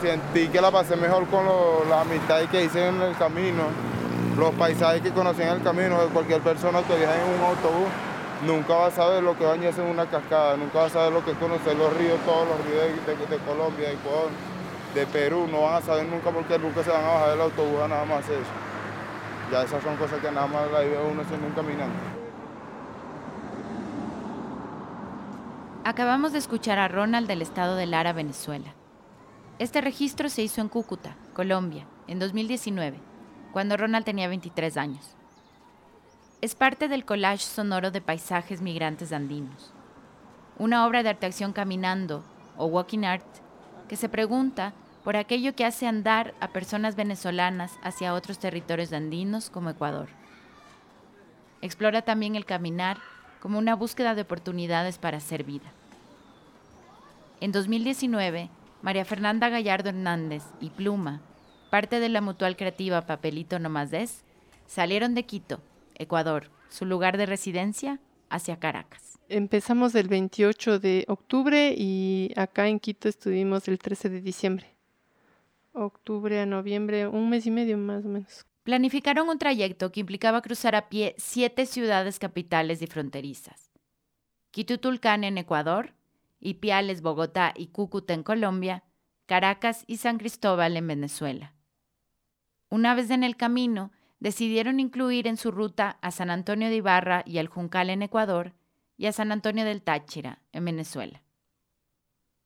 Sentí que la pasé mejor con las amistades que hice en el camino, los paisajes que conocí en el camino, cualquier persona que viaja en un autobús nunca va a saber lo que bañarse en una cascada, nunca va a saber lo que es conocer los ríos, todos los ríos de, Colombia, de Ecuador, de Perú, no van a saber nunca porque nunca se van a bajar del autobús a nada más eso. Ya esas son cosas que nada más la vive uno haciendo un caminante. Acabamos de escuchar a Ronald del estado de Lara, Venezuela. Este registro se hizo en Cúcuta, Colombia, en 2019, cuando Ronald tenía 23 años es parte del collage sonoro de paisajes migrantes andinos, una obra de arte-acción caminando o walking art que se pregunta por aquello que hace andar a personas venezolanas hacia otros territorios andinos como Ecuador. Explora también el caminar como una búsqueda de oportunidades para hacer vida. En 2019, María Fernanda Gallardo Hernández y Pluma, parte de la mutual creativa Papelito No Más Des, salieron de Quito Ecuador, su lugar de residencia, hacia Caracas. Empezamos el 28 de octubre y acá en Quito estuvimos el 13 de diciembre. Octubre a noviembre, un mes y medio más o menos. Planificaron un trayecto que implicaba cruzar a pie siete ciudades capitales y fronterizas. Quito Tulcán en Ecuador, Ipiales, Bogotá y Cúcuta en Colombia, Caracas y San Cristóbal en Venezuela. Una vez en el camino, decidieron incluir en su ruta a San Antonio de Ibarra y al Juncal en Ecuador y a San Antonio del Táchira en Venezuela.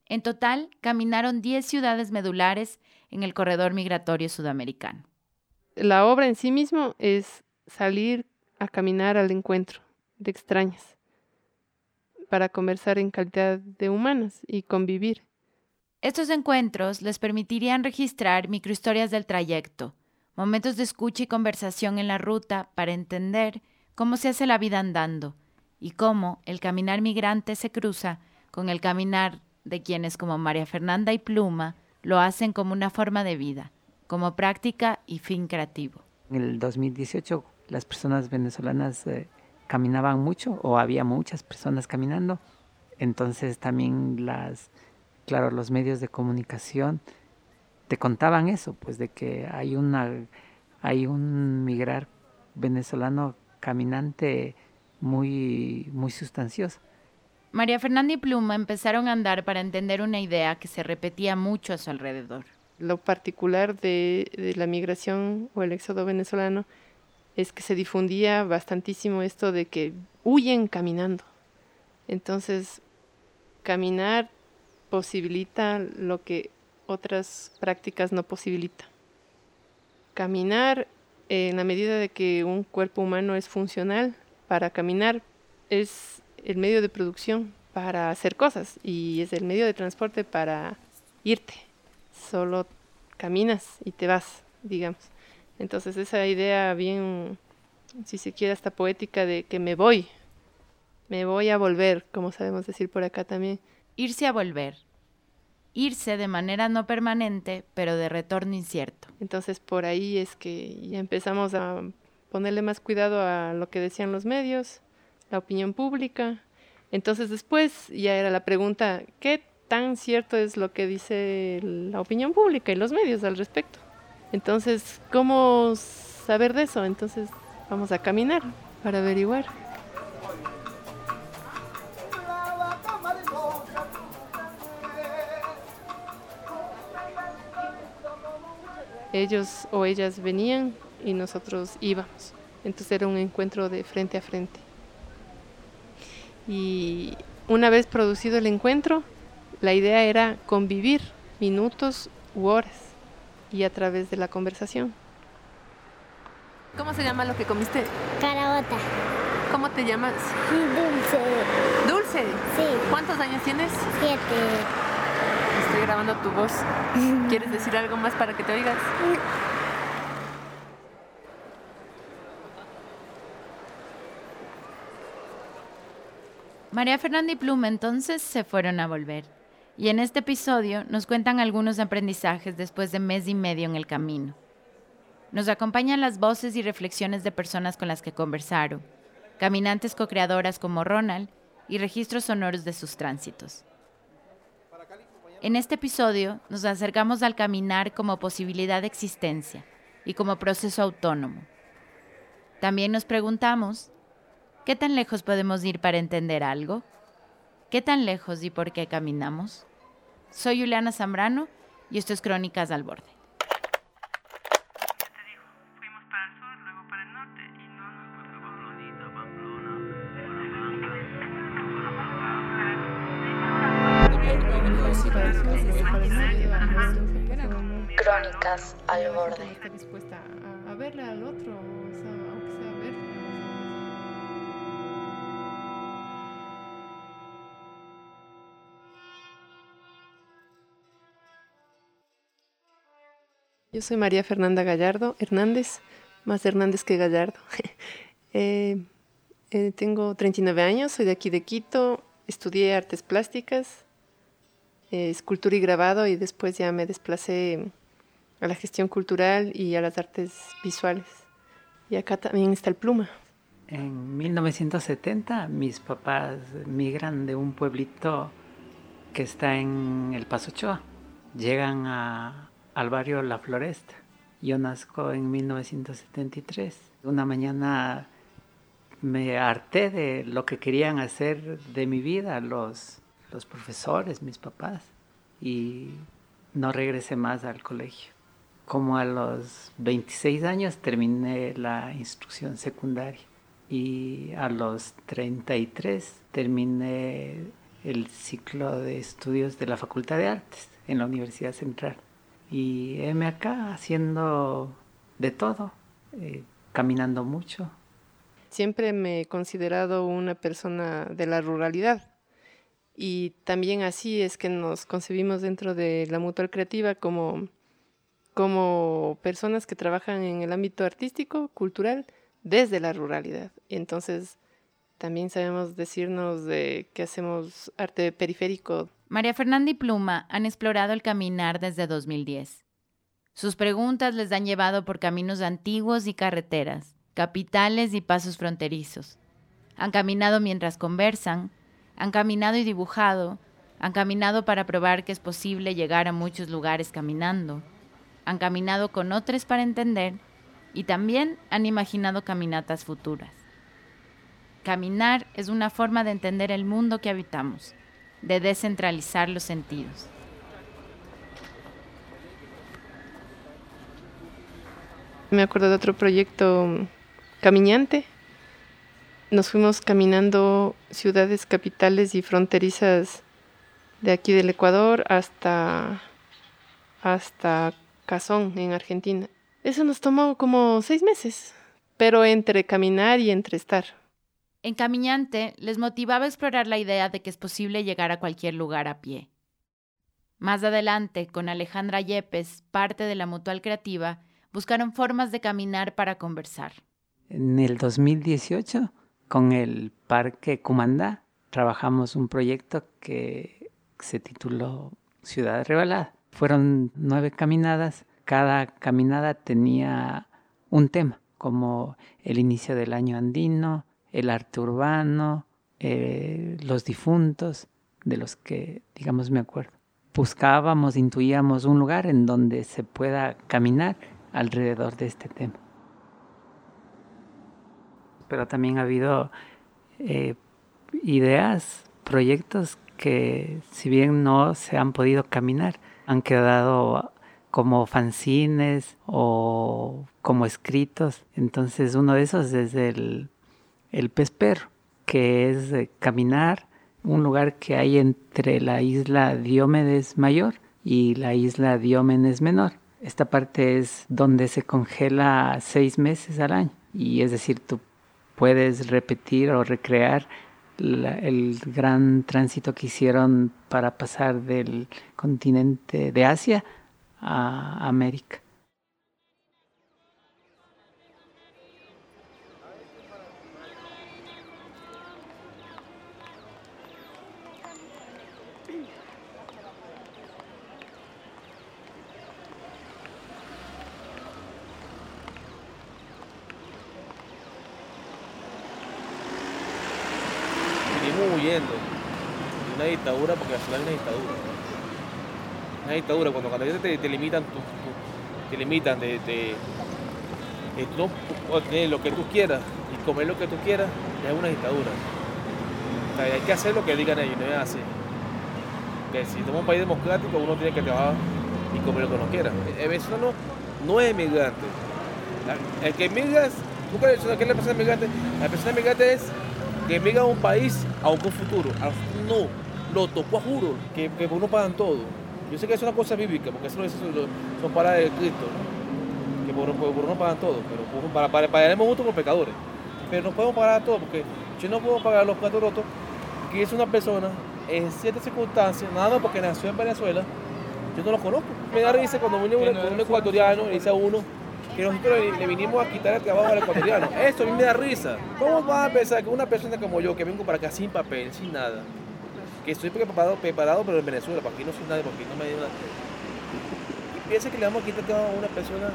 En total, caminaron 10 ciudades medulares en el corredor migratorio sudamericano. La obra en sí mismo es salir a caminar al encuentro de extrañas para conversar en calidad de humanas y convivir. Estos encuentros les permitirían registrar microhistorias del trayecto, momentos de escucha y conversación en la ruta para entender cómo se hace la vida andando y cómo el caminar migrante se cruza con el caminar de quienes como María Fernanda y Pluma lo hacen como una forma de vida, como práctica y fin creativo. En el 2018 las personas venezolanas eh, caminaban mucho o había muchas personas caminando, entonces también las, claro, los medios de comunicación te contaban eso, pues de que hay una hay un migrar venezolano caminante muy muy sustancioso. María Fernanda y Pluma empezaron a andar para entender una idea que se repetía mucho a su alrededor. Lo particular de, de la migración o el éxodo venezolano es que se difundía bastantísimo esto de que huyen caminando. Entonces, caminar posibilita lo que otras prácticas no posibilita. Caminar, en la medida de que un cuerpo humano es funcional para caminar, es el medio de producción para hacer cosas y es el medio de transporte para irte. Solo caminas y te vas, digamos. Entonces esa idea bien, si se quiere, hasta poética de que me voy, me voy a volver, como sabemos decir por acá también. Irse a volver irse de manera no permanente, pero de retorno incierto. Entonces por ahí es que ya empezamos a ponerle más cuidado a lo que decían los medios, la opinión pública. Entonces después ya era la pregunta, ¿qué tan cierto es lo que dice la opinión pública y los medios al respecto? Entonces, ¿cómo saber de eso? Entonces vamos a caminar para averiguar. ellos o ellas venían y nosotros íbamos. Entonces era un encuentro de frente a frente. Y una vez producido el encuentro, la idea era convivir minutos u horas y a través de la conversación. ¿Cómo se llama lo que comiste? Carabota. ¿Cómo te llamas? Dulce. ¿Dulce? Sí. ¿Cuántos años tienes? Siete estoy grabando tu voz. ¿Quieres decir algo más para que te oigas? María Fernanda y Pluma entonces se fueron a volver. Y en este episodio nos cuentan algunos aprendizajes después de mes y medio en el camino. Nos acompañan las voces y reflexiones de personas con las que conversaron, caminantes co-creadoras como Ronald y registros sonoros de sus tránsitos. En este episodio nos acercamos al caminar como posibilidad de existencia y como proceso autónomo. También nos preguntamos, ¿qué tan lejos podemos ir para entender algo? ¿Qué tan lejos y por qué caminamos? Soy Juliana Zambrano y esto es Crónicas al Borde. Crónicas al borde. Yo soy María Fernanda Gallardo Hernández, más Hernández que Gallardo. eh, eh, tengo 39 años, soy de aquí de Quito, estudié artes plásticas, eh, escultura y grabado y después ya me desplacé a la gestión cultural y a las artes visuales. Y acá también está el pluma. En 1970 mis papás migran de un pueblito que está en el Paso Ochoa. Llegan a, al barrio La Floresta. Yo nazco en 1973. Una mañana me harté de lo que querían hacer de mi vida los, los profesores, mis papás, y no regresé más al colegio. Como a los 26 años terminé la instrucción secundaria y a los 33 terminé el ciclo de estudios de la Facultad de Artes en la Universidad Central. Y heme acá haciendo de todo, eh, caminando mucho. Siempre me he considerado una persona de la ruralidad y también así es que nos concebimos dentro de la Mutual Creativa como como personas que trabajan en el ámbito artístico, cultural, desde la ruralidad. Entonces, también sabemos decirnos de que hacemos arte periférico. María Fernanda y Pluma han explorado el caminar desde 2010. Sus preguntas les han llevado por caminos antiguos y carreteras, capitales y pasos fronterizos. Han caminado mientras conversan, han caminado y dibujado, han caminado para probar que es posible llegar a muchos lugares caminando han caminado con otros para entender y también han imaginado caminatas futuras. Caminar es una forma de entender el mundo que habitamos, de descentralizar los sentidos. Me acuerdo de otro proyecto caminante. Nos fuimos caminando ciudades capitales y fronterizas de aquí del Ecuador hasta, hasta Cazón, en Argentina. Eso nos tomó como seis meses, pero entre caminar y entre estar. En Caminante les motivaba a explorar la idea de que es posible llegar a cualquier lugar a pie. Más adelante, con Alejandra Yepes, parte de la Mutual Creativa, buscaron formas de caminar para conversar. En el 2018, con el Parque Cumandá, trabajamos un proyecto que se tituló Ciudad Revelada. Fueron nueve caminadas, cada caminada tenía un tema, como el inicio del año andino, el arte urbano, eh, los difuntos, de los que, digamos, me acuerdo. Buscábamos, intuíamos un lugar en donde se pueda caminar alrededor de este tema. Pero también ha habido eh, ideas, proyectos que si bien no se han podido caminar, han quedado como fanzines o como escritos. Entonces uno de esos es el, el pez perro, que es caminar un lugar que hay entre la isla Diómedes Mayor y la isla Diómedes Menor. Esta parte es donde se congela seis meses al año y es decir, tú puedes repetir o recrear el gran tránsito que hicieron para pasar del continente de Asia a América. Una dictadura porque al final es una dictadura. una dictadura, cuando cuando ellos te, te limitan, tu- te limitan de, de- de tú lo que tú quieras y comer lo que tú quieras, es una dictadura. Hay que hacer lo que digan ellos, no es así. Si somos un país democrático, uno tiene que trabajar y comer lo que uno quiera. El venezolano no es migrante. El que emigra, es- ¿tú crees que es la persona migrante? La persona migrante es que emigra a un país a un futuro. A un futuro no, lo tocó a juro, que, que por uno pagan todo. Yo sé que es una cosa bíblica, porque eso, eso, eso son palabras de Cristo, ¿no? que por, por, por uno pagan todo, pero por, para, para, pagaremos justo por pecadores. Pero no podemos pagar a todos, porque yo no puedo pagar los platos rotos, que es una persona en ciertas circunstancias, nada más porque nació en Venezuela, yo no lo conozco. Me da risa cuando viene un, un ecuatoriano y dice a uno que nosotros le, le vinimos a quitar el trabajo al ecuatoriano. Eso a mí me da risa. ¿Cómo vas a pensar que una persona como yo, que vengo para acá sin papel, sin nada, que estoy preparado, preparado pero en Venezuela, para aquí no soy nadie, porque aquí no me dio nada, y piensa que le vamos a quitar el trabajo a una persona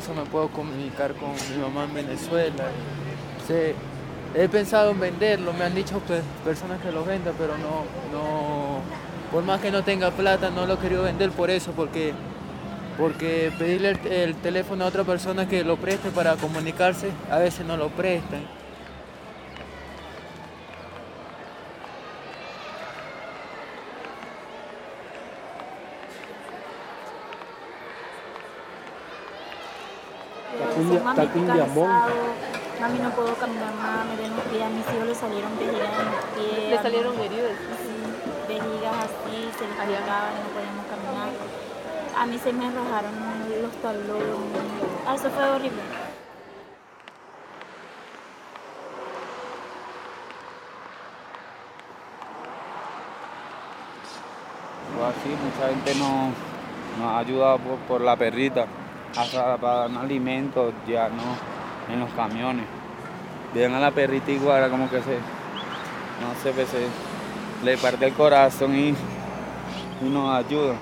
eso me puedo comunicar con mi mamá en Venezuela. Sí, he pensado en venderlo, me han dicho pues, personas que lo vendan, pero no, no, por más que no tenga plata, no lo he querido vender por eso, porque, porque pedirle el, el teléfono a otra persona que lo preste para comunicarse, a veces no lo prestan. Mami, estoy cansado, mami, no puedo caminar más, me los pies, a mis hijos le salieron vejigas en los pies. Le salieron heridas. Sí, vejigas así, se les y no podíamos caminar. A mí se me rajaron los talones. Ah, eso fue horrible. Así, mucha gente nos, nos ha ayudado por, por la perrita, para dar alimentos ya no en los camiones. Ven a la perrita igual, como que se, no sé, pues se, le parte el corazón y, y nos ayuda.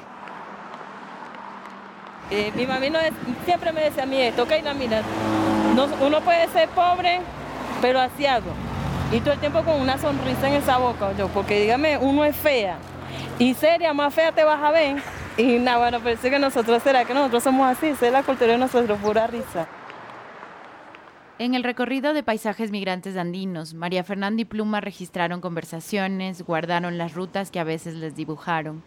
Eh, mi mami no siempre me decía a mí esto, no, mira, no- uno puede ser pobre, pero asiado. Y todo el tiempo con una sonrisa en esa boca, yo, porque dígame, uno es fea. Y seria, más fea te vas a ver. Y nada, bueno, parece que nosotros, ¿será que nosotros somos así? Esa es la cultura de nosotros, pura risa. En el recorrido de paisajes migrantes andinos, María Fernanda y Pluma registraron conversaciones, guardaron las rutas que a veces les dibujaron,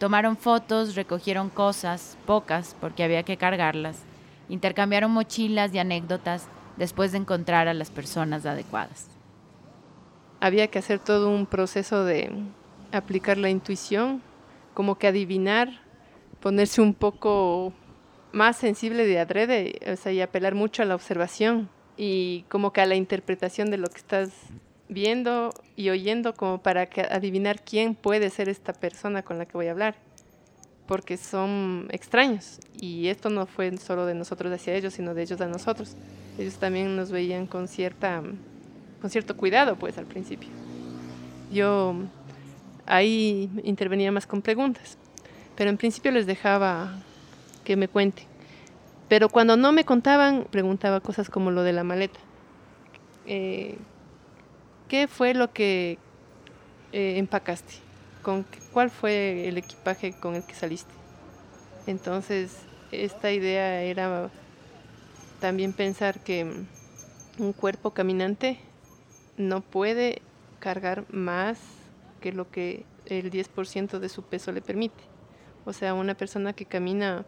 tomaron fotos, recogieron cosas, pocas porque había que cargarlas, intercambiaron mochilas y anécdotas después de encontrar a las personas adecuadas. había que hacer todo un proceso de aplicar la intuición, como que adivinar, ponerse un poco más sensible de adrede, o sea, y apelar mucho a la observación y como que a la interpretación de lo que estás viendo y oyendo como para que adivinar quién puede ser esta persona con la que voy a hablar, porque son extraños y esto no fue solo de nosotros hacia ellos, sino de ellos a nosotros. Ellos también nos veían con cierta con cierto cuidado, pues, al principio. Yo ahí intervenía más con preguntas, pero en principio les dejaba que me cuenten. Pero cuando no me contaban, preguntaba cosas como lo de la maleta. Eh, ¿Qué fue lo que eh, empacaste? ¿Con qué- ¿Cuál fue el equipaje con el que saliste? Entonces, esta idea era también pensar que un cuerpo caminante no puede cargar más que lo que el 10% de su peso le permite. O sea, una persona que camina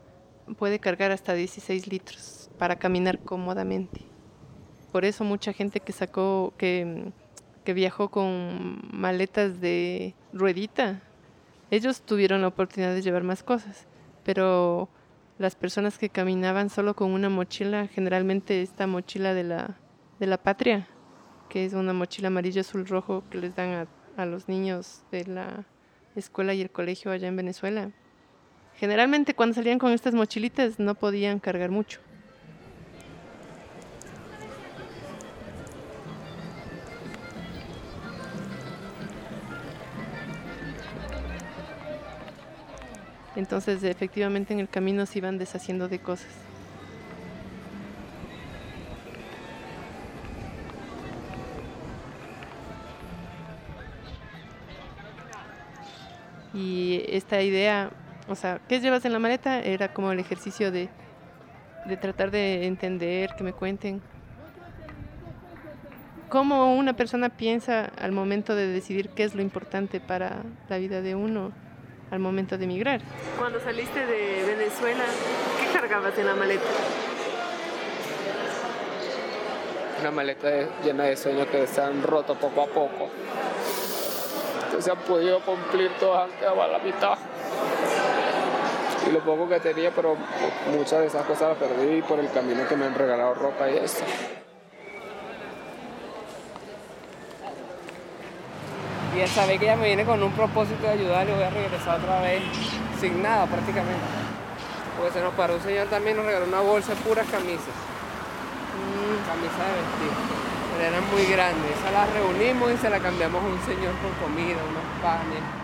puede cargar hasta 16 litros para caminar cómodamente. Por eso mucha gente que sacó, que, viajó con maletas de ruedita, ellos tuvieron la oportunidad de llevar más cosas, pero las personas que caminaban solo con una mochila, generalmente esta mochila de la, de la patria, que es una mochila amarillo azul rojo que les dan a, a los niños de la escuela y el colegio allá en Venezuela. Generalmente cuando salían con estas mochilitas no podían cargar mucho. Entonces efectivamente en el camino se iban deshaciendo de cosas. Y esta idea o sea, ¿qué llevas en la maleta? Era como el ejercicio de, de tratar de entender, que me cuenten cómo una persona piensa al momento de decidir qué es lo importante para la vida de uno al momento de emigrar. Cuando saliste de Venezuela, ¿qué cargabas en la maleta? Una maleta llena de sueños que se han roto poco a poco. Que se han podido cumplir todas, han quedado a la mitad. Y lo poco que tenía, pero muchas de esas cosas las perdí por el camino que me han regalado ropa y eso. y él sabe que ella me viene con un propósito de ayudar y voy a regresar otra vez sin nada prácticamente. Porque se nos paró un señor también, nos regaló una bolsa de puras camisas. Mm, camisa de vestir. Pero eran muy grandes. Esa la reunimos y se la cambiamos a un señor con comida, unos panes.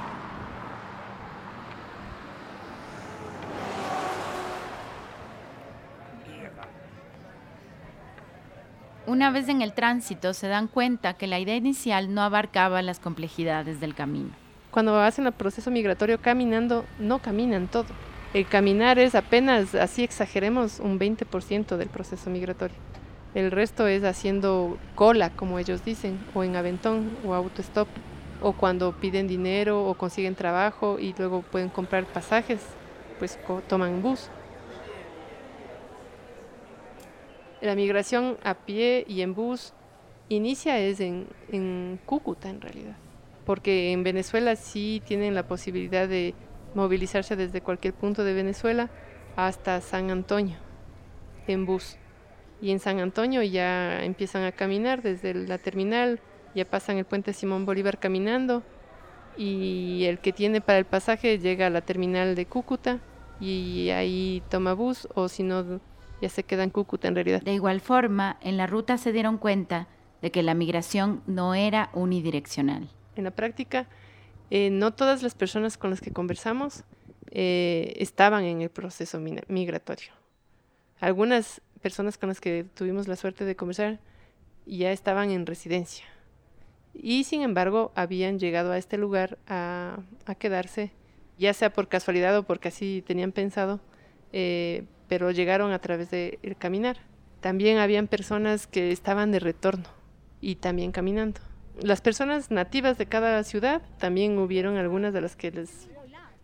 Una vez en el tránsito se dan cuenta que la idea inicial no abarcaba las complejidades del camino. Cuando hacen el proceso migratorio caminando, no caminan todo. El caminar es apenas, así exageremos, un 20% del proceso migratorio. El resto es haciendo cola, como ellos dicen, o en aventón o autostop, o cuando piden dinero o consiguen trabajo y luego pueden comprar pasajes, pues toman bus. La migración a pie y en bus inicia es en, Cúcuta en realidad, porque en Venezuela sí tienen la posibilidad de movilizarse desde cualquier punto de Venezuela hasta San Antonio en bus. Y en San Antonio ya empiezan a caminar desde la terminal, ya pasan el puente Simón Bolívar caminando y el que tiene para el pasaje llega a la terminal de Cúcuta y ahí toma bus o si no ya se queda en Cúcuta en realidad. De igual forma, en la ruta se dieron cuenta de que la migración no era unidireccional. En la práctica, eh, no todas las personas con las que conversamos eh, estaban en el proceso migratorio. Algunas personas con las que tuvimos la suerte de conversar ya estaban en residencia y sin embargo habían llegado a este lugar a, quedarse, ya sea por casualidad o porque así tenían pensado, eh, pero llegaron a través del caminar. También habían personas que estaban de retorno y también caminando. Las personas nativas de cada ciudad también hubieron algunas de las que les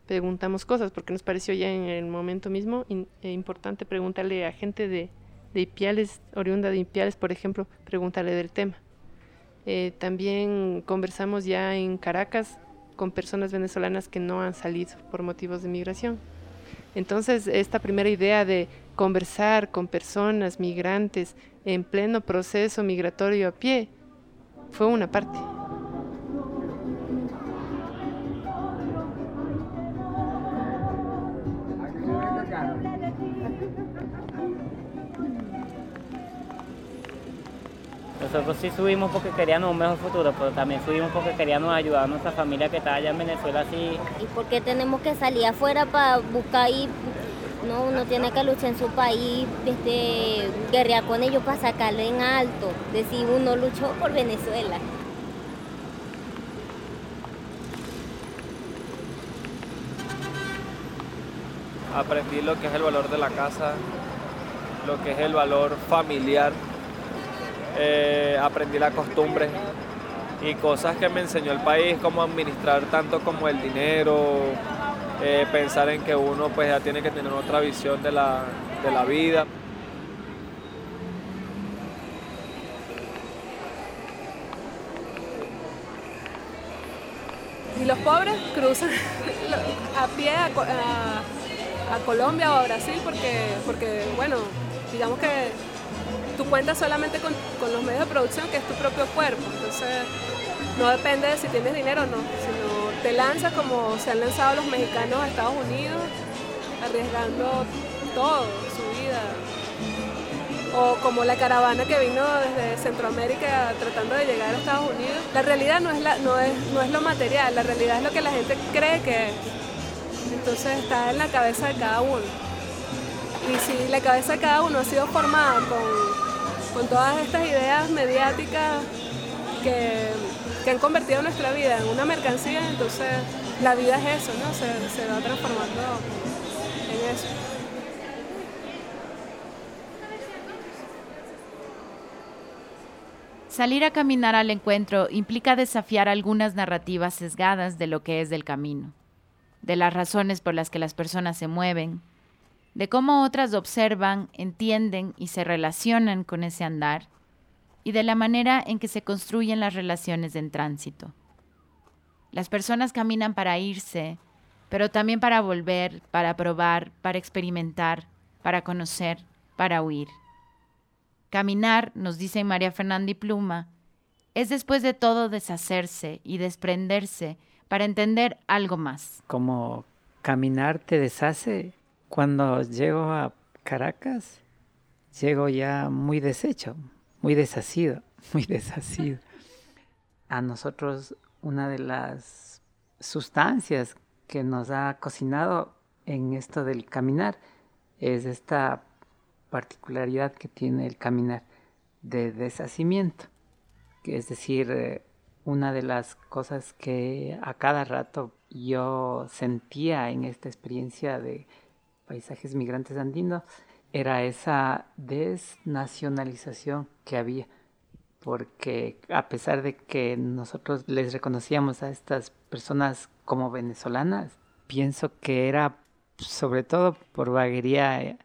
preguntamos cosas, porque nos pareció ya en el momento mismo eh, importante preguntarle a gente de, de Ipiales, oriunda de Ipiales, por ejemplo, preguntarle del tema. Eh, también conversamos ya en Caracas con personas venezolanas que no han salido por motivos de migración. Entonces, esta primera idea de conversar con personas migrantes en pleno proceso migratorio a pie fue una parte. Nosotros sí subimos porque queríamos un mejor futuro, pero también subimos porque queríamos ayudar a nuestra familia que está allá en Venezuela así. ¿Y por qué tenemos que salir afuera para buscar ahí? No, uno tiene que luchar en su país, este, guerrear con ellos para sacarlo en alto, decir uno luchó por Venezuela. Aprendí lo que es el valor de la casa, lo que es el valor familiar eh, aprendí la costumbre y cosas que me enseñó el país, como administrar tanto como el dinero, eh, pensar en que uno pues ya tiene que tener otra visión de la, de la vida. Y los pobres cruzan a pie a, a, Colombia o a Brasil porque, porque, bueno, digamos que tú cuentas solamente con, los medios de producción, que es tu propio cuerpo. Entonces, no depende de si tienes dinero o no, sino te lanzas como se han lanzado los mexicanos a Estados Unidos, arriesgando todo, su vida. O como la caravana que vino desde Centroamérica tratando de llegar a Estados Unidos. La realidad no es, la, no es, no es lo material, la realidad es lo que la gente cree que es. entonces está en la cabeza de cada uno. Y si la cabeza de cada uno ha sido formada con, con todas estas ideas mediáticas que, que, han convertido nuestra vida en una mercancía, entonces la vida es eso, ¿no? Se, se va transformando en eso. Salir a caminar al encuentro implica desafiar algunas narrativas sesgadas de lo que es del camino, de las razones por las que las personas se mueven, de cómo otras observan, entienden y se relacionan con ese andar, y de la manera en que se construyen las relaciones en tránsito. Las personas caminan para irse, pero también para volver, para probar, para experimentar, para conocer, para huir. Caminar, nos dice María Fernanda y Pluma, es después de todo deshacerse y desprenderse para entender algo más. Como caminar te deshace, cuando llego a Caracas, llego ya muy deshecho, muy deshacido, muy deshacido. A nosotros una de las sustancias que nos ha cocinado en esto del caminar es esta particularidad que tiene el caminar de deshacimiento, es decir, eh, una de las cosas que a cada rato yo sentía en esta experiencia de paisajes migrantes andinos era esa desnacionalización que había, porque a pesar de que nosotros les reconocíamos a estas personas como venezolanas, pienso que era sobre todo por vaguería eh,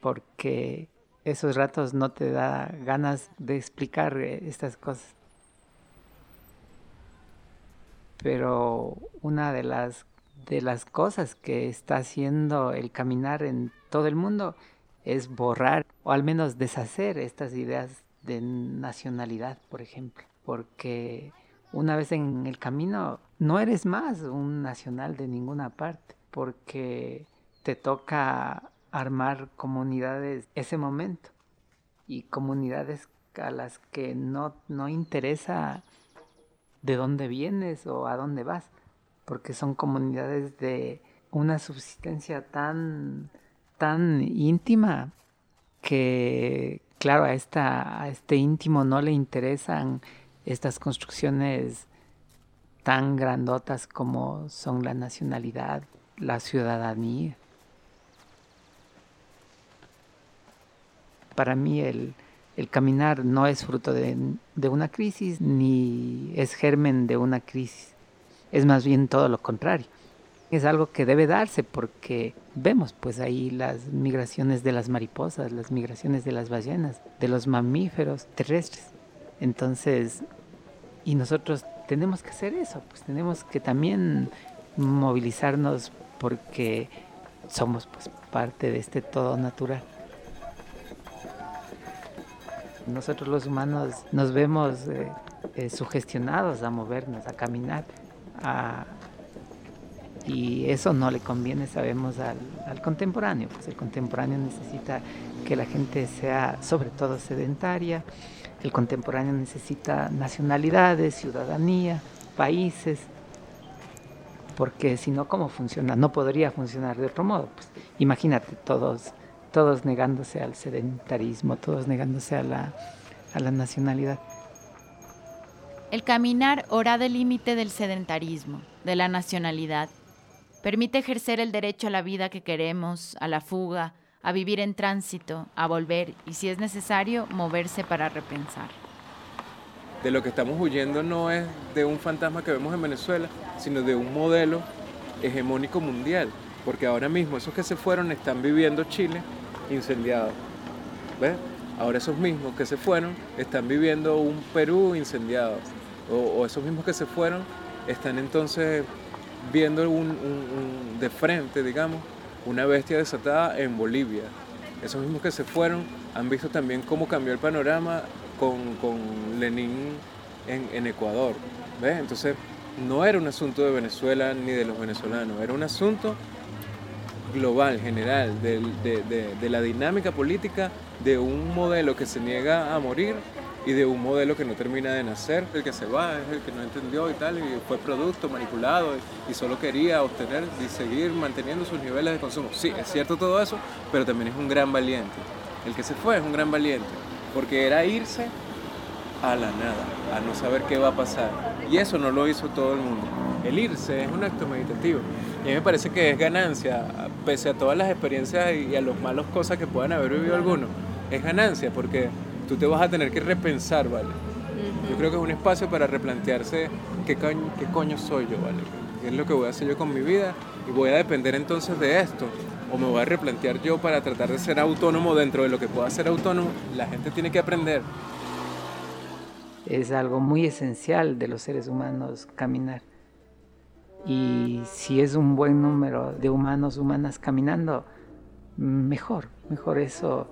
porque esos ratos no te da ganas de explicar eh, estas cosas. Pero una de las de las cosas que está haciendo el caminar en todo el mundo es borrar o al menos deshacer estas ideas de nacionalidad, por ejemplo, porque una vez en el camino no eres más un nacional de ninguna parte, porque te toca armar comunidades ese momento y comunidades a las que no, no interesa de dónde vienes o a dónde vas, porque son comunidades de una subsistencia tan, tan íntima que, claro, a, esta, a este íntimo no le interesan estas construcciones tan grandotas como son la nacionalidad, la ciudadanía. para mí el, caminar no es fruto de, una crisis ni es germen de una crisis. Es más bien todo lo contrario. Es algo que debe darse porque vemos pues ahí las migraciones de las mariposas, las migraciones de las ballenas, de los mamíferos terrestres. Entonces, y nosotros tenemos que hacer eso, pues tenemos que también movilizarnos porque somos pues parte de este todo natural nosotros los humanos nos vemos eh, eh, sugestionados a movernos, a caminar, y eso no le conviene, sabemos, al, contemporáneo, pues el contemporáneo necesita que la gente sea sobre todo sedentaria, el contemporáneo necesita nacionalidades, ciudadanía, países, porque si no, ¿cómo funciona? No podría funcionar de otro modo. Pues imagínate, todos todos negándose al sedentarismo, todos negándose a la, a la nacionalidad. El caminar ora del límite del sedentarismo, de la nacionalidad. Permite ejercer el derecho a la vida que queremos, a la fuga, a vivir en tránsito, a volver y, si es necesario, moverse para repensar. De lo que estamos huyendo no es de un fantasma que vemos en Venezuela, sino de un modelo hegemónico mundial, porque ahora mismo esos que se fueron están viviendo Chile incendiado. ¿Ves? Ahora esos mismos que se fueron están viviendo un Perú incendiado. O, esos mismos que se fueron están entonces viendo un, de frente, digamos, una bestia desatada en Bolivia. Esos mismos que se fueron han visto también cómo cambió el panorama con, con Lenin en, Ecuador. ¿Ves? Entonces no era un asunto de Venezuela ni de los venezolanos, era un asunto global, general, de, la dinámica política de un modelo que se niega a morir y de un modelo que no termina de nacer, el que se va, es el que no entendió y tal, y fue producto manipulado y, solo quería obtener y seguir manteniendo sus niveles de consumo. Sí, es cierto todo eso, pero también es un gran valiente. El que se fue es un gran valiente, porque era irse a la nada, a no saber qué va a pasar. Y eso no lo hizo todo el mundo. El irse es un acto meditativo. Y a mí me parece que es ganancia, pese a todas las experiencias y a las malas cosas que puedan haber vivido algunos. Es ganancia porque tú te vas a tener que repensar, ¿vale? Yo creo que es un espacio para replantearse qué coño, qué coño soy yo, ¿vale? ¿Qué es lo que voy a hacer yo con mi vida? Y voy a depender entonces de esto. O me voy a replantear yo para tratar de ser autónomo dentro de lo que pueda ser autónomo. La gente tiene que aprender. Es algo muy esencial de los seres humanos caminar. Y si es un buen número de humanos, humanas caminando, mejor, mejor eso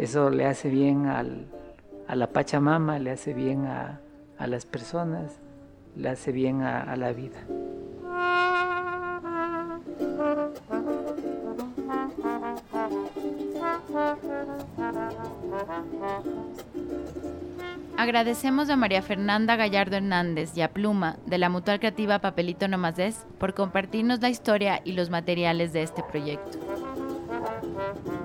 eso le hace bien a la Pachamama, le hace bien a, las personas, le hace bien a, la vida. Agradecemos a María Fernanda Gallardo Hernández y a Pluma de la Mutual Creativa Papelito Nomás por compartirnos la historia y los materiales de este proyecto.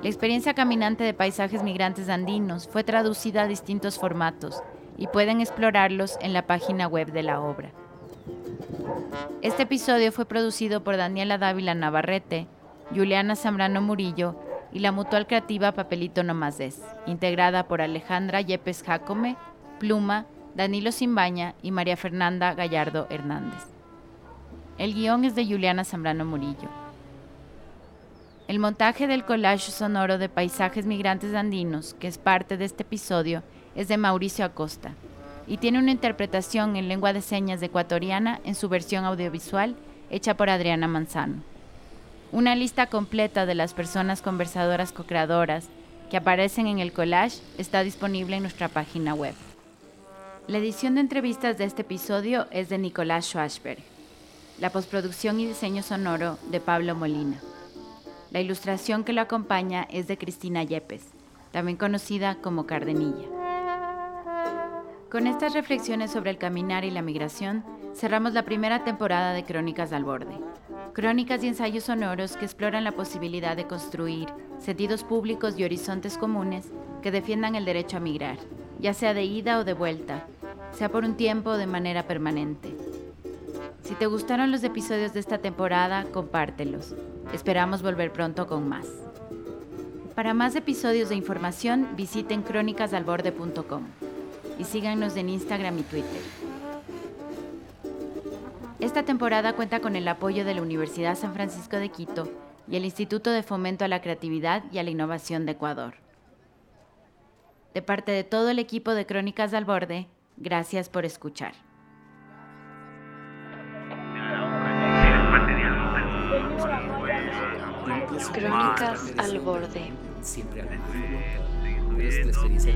La experiencia caminante de paisajes migrantes andinos fue traducida a distintos formatos y pueden explorarlos en la página web de la obra. Este episodio fue producido por Daniela Dávila Navarrete, Juliana Zambrano Murillo y la Mutual Creativa Papelito Nomás integrada por Alejandra Yepes Jacome, Pluma, Danilo Simbaña y María Fernanda Gallardo Hernández. El guion es de Juliana Zambrano Murillo. El montaje del collage sonoro de paisajes migrantes andinos, que es parte de este episodio, es de Mauricio Acosta y tiene una interpretación en lengua de señas ecuatoriana en su versión audiovisual hecha por Adriana Manzano. Una lista completa de las personas conversadoras co-creadoras que aparecen en el collage está disponible en nuestra página web. La edición de entrevistas de este episodio es de Nicolás Schwarzberg. La postproducción y diseño sonoro de Pablo Molina. La ilustración que lo acompaña es de Cristina Yepes, también conocida como Cardenilla. Con estas reflexiones sobre el caminar y la migración, cerramos la primera temporada de Crónicas al Borde. Crónicas y ensayos sonoros que exploran la posibilidad de construir sentidos públicos y horizontes comunes que defiendan el derecho a migrar, ya sea de ida o de vuelta, sea por un tiempo o de manera permanente. Si te gustaron los episodios de esta temporada, compártelos. Esperamos volver pronto con más. Para más episodios de información, visiten crónicasalborde.com y síganos en Instagram y Twitter. Esta temporada cuenta con el apoyo de la Universidad San Francisco de Quito y el Instituto de Fomento a la Creatividad y a la Innovación de Ecuador. De parte de todo el equipo de Crónicas al Borde, gracias por escuchar. Crónicas al borde. Siempre la experiencia